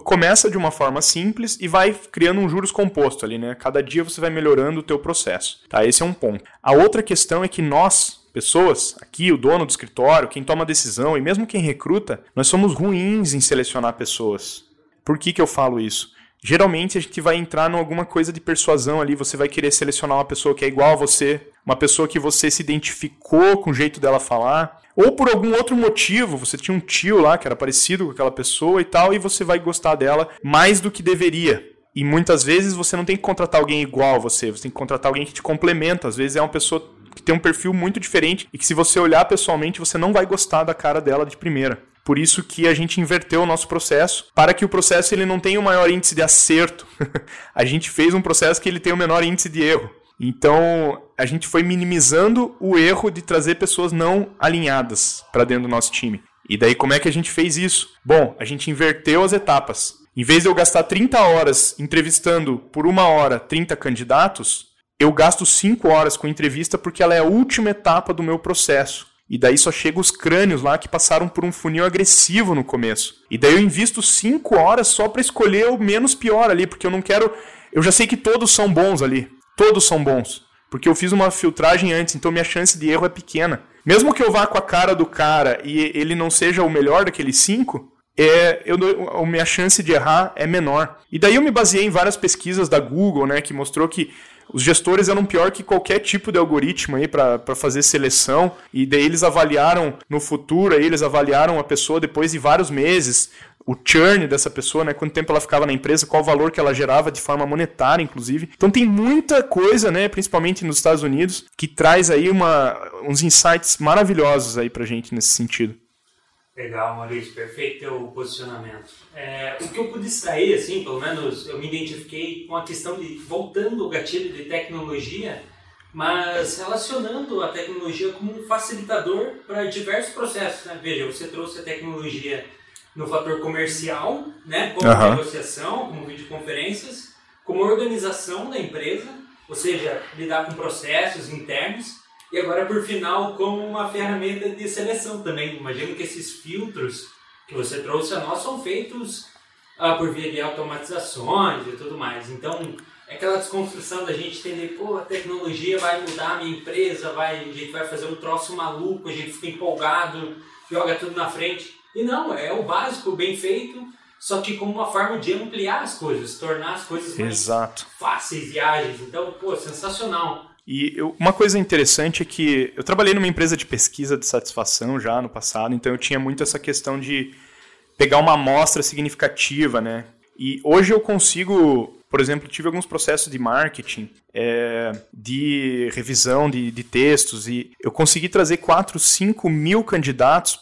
começa de uma forma simples e vai criando um juros composto ali, né? Cada dia você vai melhorando o teu processo, tá? Esse é um ponto. A outra questão é que nós pessoas, aqui o dono do escritório, quem toma decisão e mesmo quem recruta, nós somos ruins em selecionar pessoas. Por que, que eu falo isso? Geralmente a gente vai entrar em alguma coisa de persuasão ali, você vai querer selecionar uma pessoa que é igual a você, uma pessoa que você se identificou com o jeito dela falar, ou por algum outro motivo, você tinha um tio lá que era parecido com aquela pessoa e tal, e você vai gostar dela mais do que deveria. E muitas vezes você não tem que contratar alguém igual a você, você tem que contratar alguém que te complementa. Às vezes é uma pessoa que tem um perfil muito diferente e que se você olhar pessoalmente, você não vai gostar da cara dela de primeira. Por isso que a gente inverteu o nosso processo para que o processo ele não tenha o maior índice de acerto. a gente fez um processo que ele tem o menor índice de erro. Então, a gente foi minimizando o erro de trazer pessoas não alinhadas para dentro do nosso time. E daí, como é que a gente fez isso? Bom, a gente inverteu as etapas. Em vez de eu gastar 30 horas entrevistando por uma hora 30 candidatos, eu gasto 5 horas com entrevista porque ela é a última etapa do meu processo. E daí só chega os crânios lá que passaram por um funil agressivo no começo. E daí eu invisto 5 horas só para escolher o menos pior ali, porque eu não quero. Eu já sei que todos são bons ali. Todos são bons. Porque eu fiz uma filtragem antes, então minha chance de erro é pequena. Mesmo que eu vá com a cara do cara e ele não seja o melhor daqueles cinco, é, eu, a minha chance de errar é menor. E daí eu me baseei em várias pesquisas da Google, né, que mostrou que os gestores eram pior que qualquer tipo de algoritmo aí para fazer seleção e daí eles avaliaram no futuro, aí eles avaliaram a pessoa depois de vários meses, o churn dessa pessoa, né, quanto tempo ela ficava na empresa, qual o valor que ela gerava de forma monetária, inclusive. Então tem muita coisa, né, principalmente nos Estados Unidos, que traz aí uma, uns insights maravilhosos aí pra gente nesse sentido. Legal, Maurício, perfeito teu posicionamento. É, o que eu pude extrair, assim, pelo menos eu me identifiquei com a questão de, voltando ao gatilho de tecnologia, mas relacionando a tecnologia como um facilitador para diversos processos. Né? Veja, você trouxe a tecnologia no fator comercial, né? como uhum. negociação, como videoconferências, como organização da empresa, ou seja, lidar com processos internos, e agora, por final, como uma ferramenta de seleção também. Imagino que esses filtros que você trouxe a nós são feitos ah, por via de automatizações e tudo mais. Então, é aquela desconstrução da gente entender, pô, a tecnologia vai mudar a minha empresa, vai, a gente vai fazer um troço maluco, a gente fica empolgado, joga tudo na frente. E não, é o básico, bem feito, só que como uma forma de ampliar as coisas, tornar as coisas mais Exato. fáceis e ágeis. Então, pô, sensacional. E eu, uma coisa interessante é que eu trabalhei numa empresa de pesquisa de satisfação já no passado, então eu tinha muito essa questão de pegar uma amostra significativa, né? E hoje eu consigo, por exemplo, tive alguns processos de marketing, é, de revisão de, de textos, e eu consegui trazer 4, 5 mil candidatos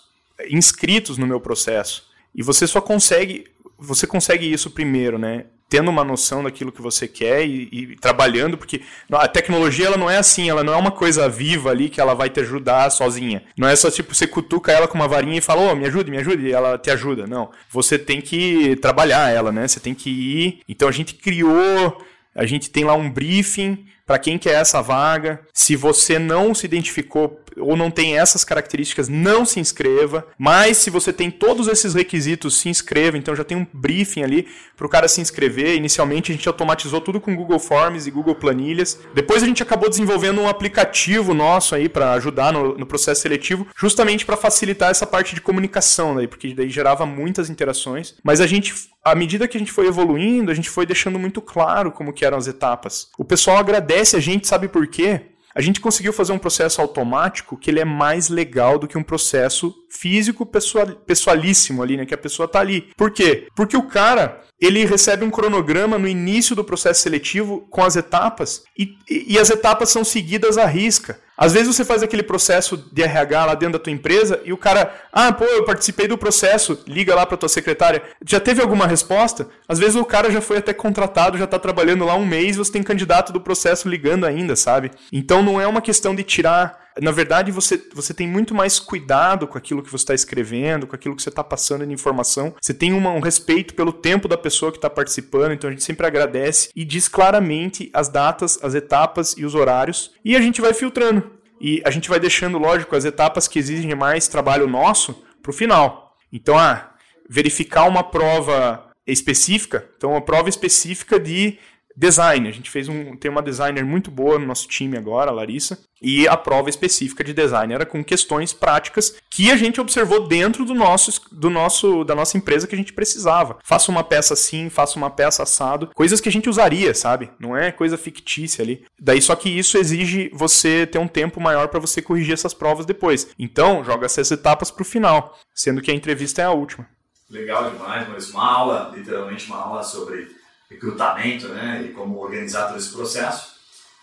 inscritos no meu processo. E você só consegue, você consegue isso primeiro, né? Tendo uma noção daquilo que você quer e, e, trabalhando, porque a tecnologia ela não é assim, ela não é uma coisa viva ali que ela vai te ajudar sozinha. Não é só tipo você cutuca ela com uma varinha e fala, oh, me ajude, me ajude, e ela te ajuda. Não. Você tem que trabalhar ela, né? Você tem que ir. Então a gente criou, a gente tem lá um briefing para quem quer essa vaga. Se você não se identificou, ou não tem essas características, não se inscreva. Mas se você tem todos esses requisitos, se inscreva. Então já tem um briefing ali para o cara se inscrever. Inicialmente a gente automatizou tudo com Google Forms e Google Planilhas. Depois a gente acabou desenvolvendo um aplicativo nosso aí para ajudar no, no, processo seletivo, justamente para facilitar essa parte de comunicação, daí, porque daí gerava muitas interações. Mas a gente à medida que a gente foi evoluindo, a gente foi deixando muito claro como que eram as etapas. O pessoal agradece a gente, sabe por quê? A gente conseguiu fazer um processo automático que ele é mais legal do que um processo físico pessoal, pessoalíssimo ali, né? Que a pessoa tá ali. Por quê? Porque o cara, ele recebe um cronograma no início do processo seletivo com as etapas e, e, as etapas são seguidas à risca. Às vezes você faz aquele processo de RH lá dentro da tua empresa e o cara, ah, pô, eu participei do processo, liga lá para tua secretária. Já teve alguma resposta? Às vezes o cara já foi até contratado, já está trabalhando lá um mês, você tem candidato do processo ligando ainda, sabe? Então não é uma questão de tirar na verdade, você, você tem muito mais cuidado com aquilo que você está escrevendo, com aquilo que você está passando de informação. Você tem uma, um respeito pelo tempo da pessoa que está participando, então a gente sempre agradece e diz claramente as datas, as etapas e os horários. E a gente vai filtrando. E a gente vai deixando, lógico, as etapas que exigem mais trabalho nosso para o final. Então, ah, verificar uma prova específica, então uma prova específica de Design. A gente fez um. Tem uma designer muito boa no nosso time agora, a Larissa. E a prova específica de design era com questões práticas que a gente observou dentro do nosso, do nosso, da nossa empresa que a gente precisava. Faça uma peça assim, faça uma peça assado. Coisas que a gente usaria, sabe? Não é coisa fictícia ali. Daí só que isso exige você ter um tempo maior para você corrigir essas provas depois. Então, joga essas etapas para o final, sendo que a entrevista é a última. Legal demais, mas uma aula, literalmente uma aula sobre recrutamento né, e como organizar todo esse processo.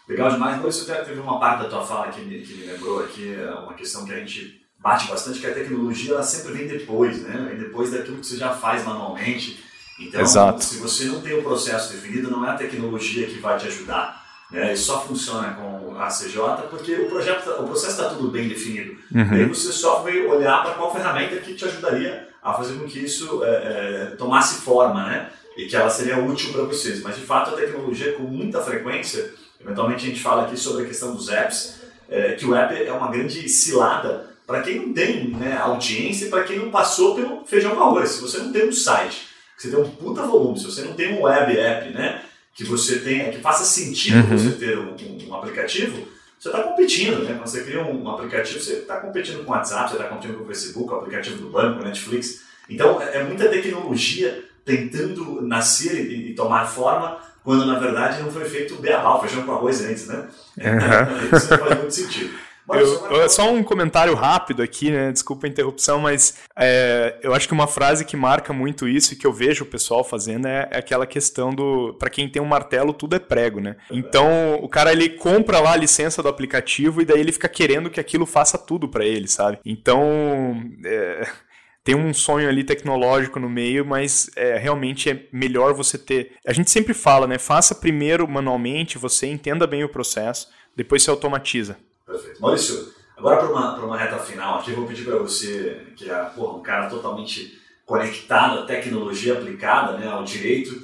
Legal demais. Por isso, até teve uma parte da tua fala que me, que me lembrou aqui, é uma questão que a gente bate bastante, que a tecnologia ela sempre vem depois, né? Vem depois daquilo que você já faz manualmente. Então, Exato. se você não tem o processo definido, não é a tecnologia que vai te ajudar. Né? E só funciona com a CJ porque o, projeto, o processo está tudo bem definido. Uhum. Aí você só vai olhar para qual ferramenta que te ajudaria a fazer com que isso é, é, tomasse forma, né? E que ela seria útil para vocês. Mas de fato a tecnologia com muita frequência, eventualmente a gente fala aqui sobre a questão dos apps, é, que o app é uma grande cilada para quem não tem né, audiência e para quem não passou pelo feijão com arroz. Se você não tem um site, você tem um puta volume, se você não tem um web app, né, que você tenha, que faça sentido uhum. você ter um, um, um aplicativo, você está competindo, né? Quando você cria um, um aplicativo, você está competindo com o WhatsApp, você está competindo com o Facebook, o aplicativo do banco, Netflix. Então, é, é muita tecnologia tentando nascer e, e, tomar forma, quando na verdade não foi feito o beabá, o feijão com arroz antes, né? Uhum. Isso faz muito sentido. Eu, só um comentário rápido aqui, né? Desculpa a interrupção, mas é, eu acho que uma frase que marca muito isso e que eu vejo o pessoal fazendo é, é aquela questão do. para quem tem um martelo, tudo é prego, né? Então o cara ele compra lá a licença do aplicativo e daí ele fica querendo que aquilo faça tudo para ele, sabe? Então. É tem um sonho ali tecnológico no meio, mas é, realmente é melhor você ter. A gente sempre fala, né? Faça primeiro manualmente, você entenda bem o processo, depois você automatiza. Perfeito. Maurício, agora para uma, uma reta final aqui, eu vou pedir para você, que é porra, um cara totalmente conectado à tecnologia aplicada, né, ao direito,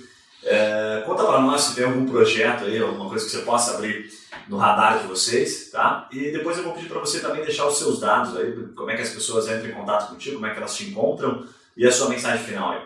é, conta para nós se tem algum projeto aí, alguma coisa que você possa abrir no radar de vocês, tá? E depois eu vou pedir para você também deixar os seus dados aí, como é que as pessoas entram em contato contigo, como é que elas te encontram e a sua mensagem final aí.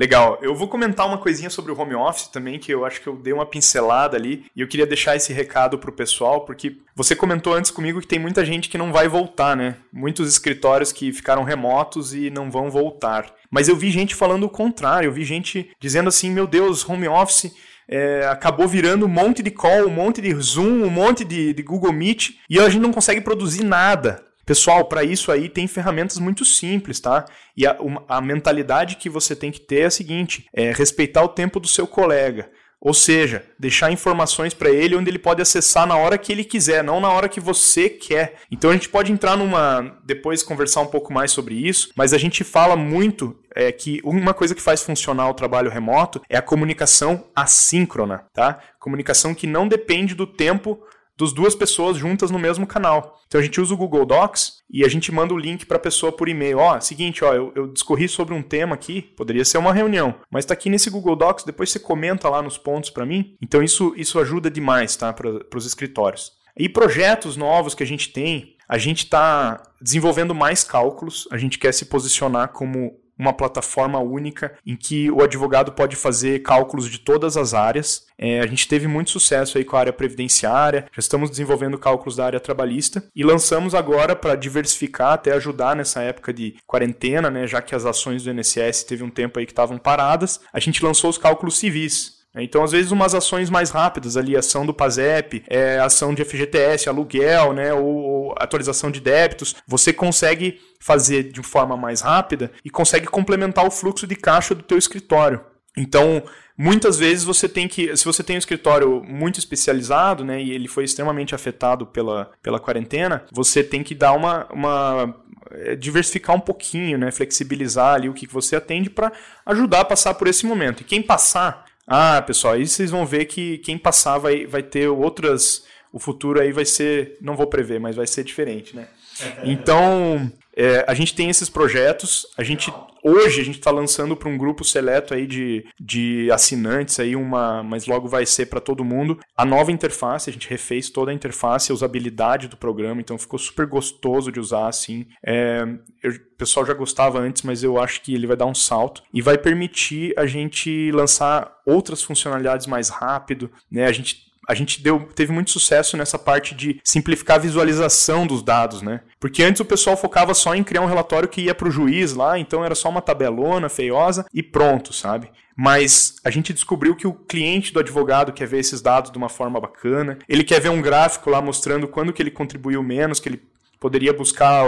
Legal. Eu vou comentar uma coisinha sobre o home office também, que eu acho que eu dei uma pincelada ali, e eu queria deixar esse recado pro pessoal, porque você comentou antes comigo que tem muita gente que não vai voltar, né? Muitos escritórios que ficaram remotos e não vão voltar. Mas eu vi gente falando o contrário, eu vi gente dizendo assim, meu Deus, home office é, acabou virando um monte de call, um monte de Zoom, um monte de, de Google Meet, e a gente não consegue produzir nada. Pessoal, para isso aí tem ferramentas muito simples, tá? E a, a, mentalidade que você tem que ter é a seguinte: é respeitar o tempo do seu colega. Ou seja, deixar informações para ele onde ele pode acessar na hora que ele quiser, não na hora que você quer. Então a gente pode entrar numa. depois conversar um pouco mais sobre isso, mas a gente fala muito é que uma coisa que faz funcionar o trabalho remoto é a comunicação assíncrona, tá? Comunicação que não depende do tempo dos duas pessoas juntas no mesmo canal. Então a gente usa o Google Docs e a gente manda o link para a pessoa por e-mail. Ó, seguinte, ó, eu, eu, discorri sobre um tema aqui, poderia ser uma reunião, mas está aqui nesse Google Docs, depois você comenta lá nos pontos para mim. Então isso, isso ajuda demais, tá, para os escritórios. E projetos novos que a gente tem, a gente está desenvolvendo mais cálculos, a gente quer se posicionar como uma plataforma única em que o advogado pode fazer cálculos de todas as áreas. É, a gente teve muito sucesso aí com a área previdenciária, já estamos desenvolvendo cálculos da área trabalhista e lançamos agora para diversificar, até ajudar nessa época de quarentena, né, já que as ações do INSS teve um tempo aí que estavam paradas, a gente lançou os cálculos civis. Então, às vezes, umas ações mais rápidas ali, ação do PASEP, é, ação de FGTS, aluguel, né, ou, ou, atualização de débitos, você consegue fazer de forma mais rápida e consegue complementar o fluxo de caixa do teu escritório. Então, muitas vezes você tem que, se você tem um escritório muito especializado, né, e ele foi extremamente afetado pela, pela quarentena, você tem que dar uma, uma é, diversificar um pouquinho, né, flexibilizar ali o que você atende para ajudar a passar por esse momento. E quem passar ah, pessoal, aí vocês vão ver que quem passar vai, vai ter outras. O futuro aí vai ser. Não vou prever, mas vai ser diferente, né? Então, é, a gente tem esses projetos. A gente hoje a gente está lançando para um grupo seleto aí de, de assinantes aí uma, mas logo vai ser para todo mundo a nova interface. A gente refez toda a interface, a usabilidade do programa, então ficou super gostoso de usar assim. É, eu, o pessoal já gostava antes, mas eu acho que ele vai dar um salto e vai permitir a gente lançar outras funcionalidades mais rápido, né? A gente a gente deu, teve muito sucesso nessa parte de simplificar a visualização dos dados, né? Porque antes o pessoal focava só em criar um relatório que ia para o juiz lá, então era só uma tabelona feiosa e pronto, sabe? Mas a gente descobriu que o cliente do advogado quer ver esses dados de uma forma bacana, ele quer ver um gráfico lá mostrando quando que ele contribuiu menos, que ele poderia buscar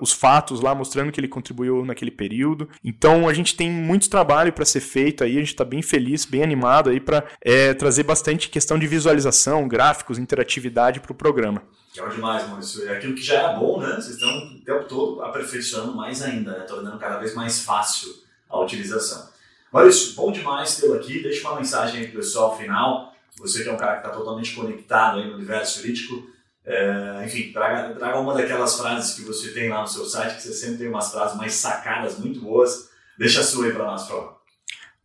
os fatos lá mostrando que ele contribuiu naquele período. Então a gente tem muito trabalho para ser feito aí, a gente está bem feliz, bem animado aí para é, trazer bastante questão de visualização, gráficos, interatividade para o programa. Que é demais, Maurício. É aquilo que já era bom, né? Vocês estão o tempo todo aperfeiçoando mais ainda, né? tornando cada vez mais fácil a utilização. Maurício, bom demais tê-lo aqui. Deixa uma mensagem aí pro pessoal final. Você que é um cara que está totalmente conectado aí no universo jurídico, é, enfim, traga, traga uma daquelas frases que você tem lá no seu site, que você sempre tem umas frases mais sacadas, muito boas. Deixa a sua aí para nós, por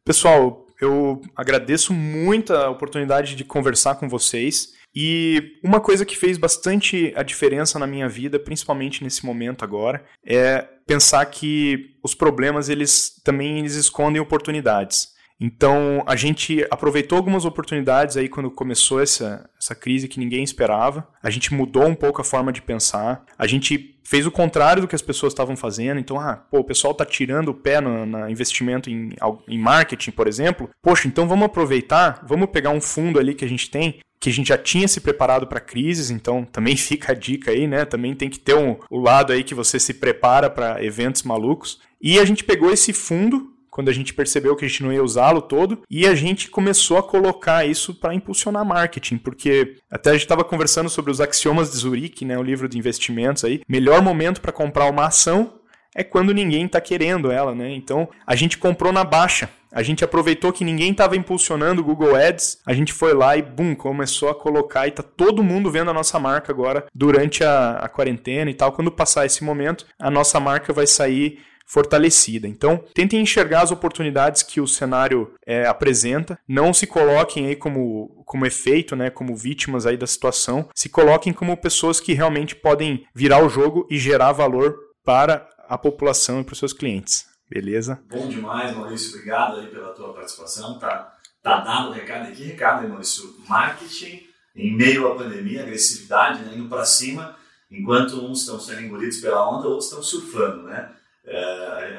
Pessoal, eu agradeço muito a oportunidade de conversar com vocês. E uma coisa que fez bastante a diferença na minha vida, principalmente nesse momento agora, é pensar que os problemas eles também eles escondem oportunidades. Então, a gente aproveitou algumas oportunidades aí quando começou essa, essa crise que ninguém esperava. A gente mudou um pouco a forma de pensar. A gente fez o contrário do que as pessoas estavam fazendo. Então, ah, pô, o pessoal está tirando o pé no, no investimento em, em marketing, por exemplo. Poxa, então vamos aproveitar, vamos pegar um fundo ali que a gente tem que a gente já tinha se preparado para crises, então também fica a dica aí, né? Também tem que ter um, o lado aí que você se prepara para eventos malucos. E a gente pegou esse fundo quando a gente percebeu que a gente não ia usá-lo todo, e a gente começou a colocar isso para impulsionar marketing, porque até a gente estava conversando sobre os axiomas de Zurique, né, o livro de investimentos aí. Melhor momento para comprar uma ação é quando ninguém está querendo ela, né? Então a gente comprou na baixa. A gente aproveitou que ninguém estava impulsionando o Google Ads, a gente foi lá e bum, começou a colocar e tá todo mundo vendo a nossa marca agora durante a, a quarentena e tal. Quando passar esse momento, a nossa marca vai sair fortalecida. Então, tentem enxergar as oportunidades que o cenário é, apresenta, não se coloquem aí como, como efeito, né, como vítimas aí da situação, se coloquem como pessoas que realmente podem virar o jogo e gerar valor para a população e para os seus clientes. Beleza? Bom demais, Maurício. Obrigado aí pela tua participação. Tá, tá dado o recado aqui. Recado, aí, Maurício. Marketing em meio à pandemia, agressividade, né, indo para cima, enquanto uns estão sendo engolidos pela onda, outros estão surfando, né?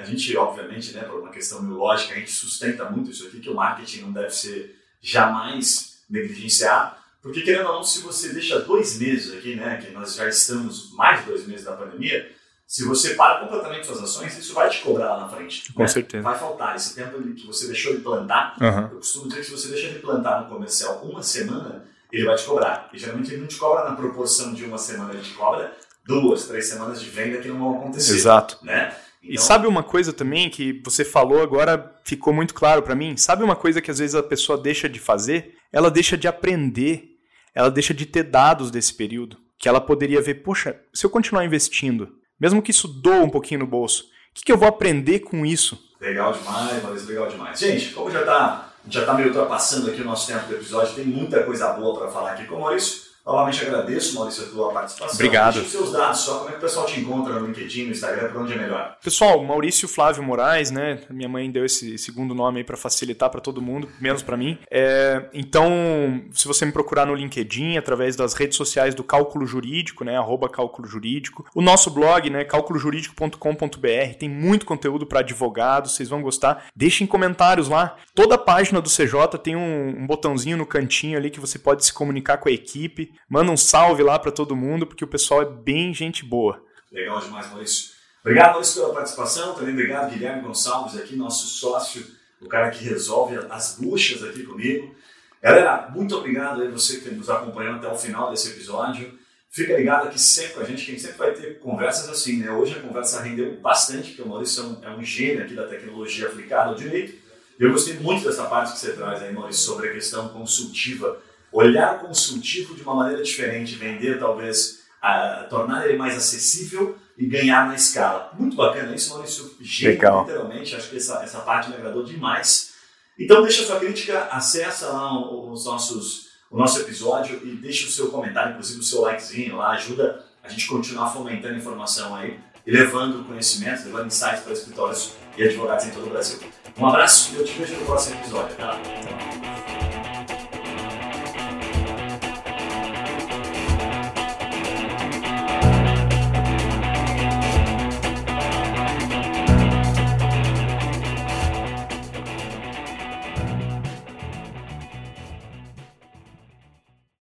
A gente, obviamente, né, por uma questão biológica, a gente sustenta muito isso aqui, que o marketing não deve ser jamais negligenciado, porque querendo ou não, se você deixa dois meses aqui, né, que nós já estamos mais de dois meses da pandemia, se você para completamente suas ações, isso vai te cobrar lá na frente. Com né? certeza. Vai faltar. Esse tempo que você deixou de plantar, uhum. eu costumo dizer que se você deixa de plantar no comercial uma semana, ele vai te cobrar. E geralmente ele não te cobra na proporção de uma semana, ele te cobra duas, três semanas de venda que não vão acontecer. Exato. Né? Então... E sabe uma coisa também que você falou agora ficou muito claro para mim? Sabe uma coisa que às vezes a pessoa deixa de fazer? Ela deixa de aprender, ela deixa de ter dados desse período, que ela poderia ver, poxa, se eu continuar investindo, mesmo que isso doa um pouquinho no bolso, o que, que eu vou aprender com isso? Legal demais, Maurício, legal demais. Gente, como já está já tá meio ultrapassando aqui o nosso tempo do episódio, tem muita coisa boa para falar aqui com o Maurício, Novamente agradeço, Maurício, a tua participação. Obrigado. Deixa os seus dados só, como é que o pessoal te encontra no LinkedIn, no Instagram, para onde é melhor? Pessoal, Maurício Flávio Moraes, né? Minha mãe deu esse segundo nome aí para facilitar para todo mundo, menos para mim. É, então, se você me procurar no LinkedIn, através das redes sociais do Cálculo Jurídico, né? Arroba Cálculo Jurídico. O nosso blog, né? cálculojurídico.com.br, tem muito conteúdo para advogados, vocês vão gostar. Deixem comentários lá. Toda a página do CJ tem um, um botãozinho no cantinho ali que você pode se comunicar com a equipe. Manda um salve lá para todo mundo, porque o pessoal é bem gente boa. Legal demais, Maurício. Obrigado, Maurício, pela participação. Também obrigado, Guilherme Gonçalves, aqui, nosso sócio, o cara que resolve as buchas aqui comigo. Galera, muito obrigado aí você que nos acompanhou até o final desse episódio. Fica ligado aqui sempre com a gente, que a gente sempre vai ter conversas assim, né? Hoje a conversa rendeu bastante, porque o Maurício é um, é um gênio aqui da tecnologia aplicada ao direito. Eu gostei muito dessa parte que você traz aí, Maurício, sobre a questão consultiva olhar o consultivo de uma maneira diferente, vender talvez, a, tornar ele mais acessível e ganhar na escala. Muito bacana isso, Maurício. Legal. literalmente. Acho que essa, essa parte me agradou demais. Então deixa sua crítica, acessa lá os nossos, o nosso episódio e deixa o seu comentário, inclusive o seu likezinho lá, ajuda a gente continuar fomentando informação aí e levando conhecimento, levando insights para escritórios e advogados em todo o Brasil. Um abraço e eu te vejo no próximo episódio. Até lá.